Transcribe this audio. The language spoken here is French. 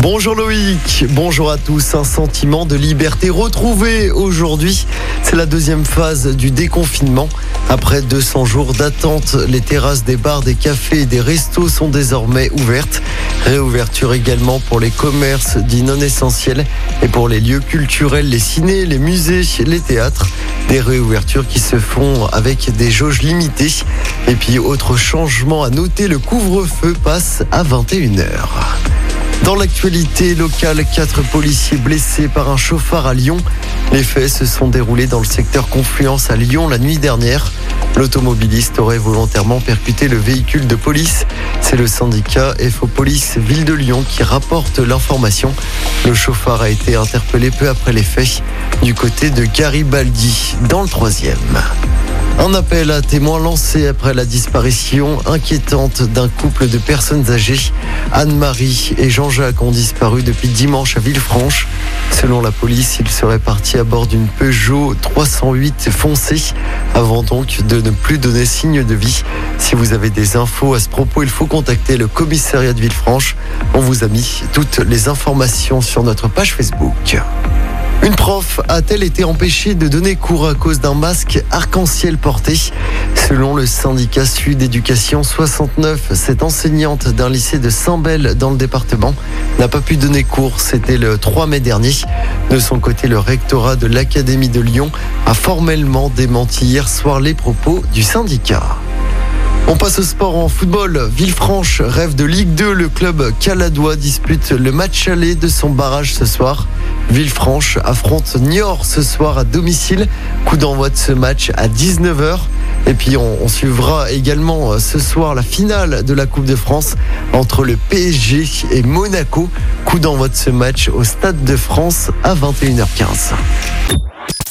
Bonjour Loïc, bonjour à tous. Un sentiment de liberté retrouvé aujourd'hui. C'est la deuxième phase du déconfinement. Après 200 jours d'attente, les terrasses des bars, des cafés et des restos sont désormais ouvertes. Réouverture également pour les commerces dits non essentiels et pour les lieux culturels, les cinés, les musées, les théâtres. Des réouvertures qui se font avec des jauges limitées. Et puis, autre changement à noter, le couvre-feu passe à 21h. Dans l'actualité locale, quatre policiers blessés par un chauffard à Lyon. Les faits se sont déroulés dans le secteur Confluence à Lyon la nuit dernière. L'automobiliste aurait volontairement percuté le véhicule de police. C'est le syndicat FO Police Ville de Lyon qui rapporte l'information. Le chauffard a été interpellé peu après les faits du côté de Garibaldi dans le troisième. Un appel à témoins lancé après la disparition inquiétante d'un couple de personnes âgées. Anne-Marie et Jean-Jacques ont disparu depuis dimanche à Villefranche. Selon la police, ils seraient partis à bord d'une Peugeot 308 foncée avant donc de ne plus donner signe de vie. Si vous avez des infos à ce propos, il faut contacter le commissariat de Villefranche. On vous a mis toutes les informations sur notre page Facebook. Une prof a-t-elle été empêchée de donner cours à cause d'un masque arc-en-ciel porté Selon le syndicat Sud Éducation 69, cette enseignante d'un lycée de Saint-Bel dans le département n'a pas pu donner cours. C'était le 3 mai dernier. De son côté, le rectorat de l'Académie de Lyon a formellement démenti hier soir les propos du syndicat. On passe au sport en football. Villefranche rêve de Ligue 2. Le club caladois dispute le match aller de son barrage ce soir. Villefranche affronte Niort ce soir à domicile. Coup d'envoi de ce match à 19h. Et puis on, on, suivra également euh, ce soir la finale de la Coupe de France entre le PSG et Monaco. Coup d'envoi de ce match au Stade de France à 21h15.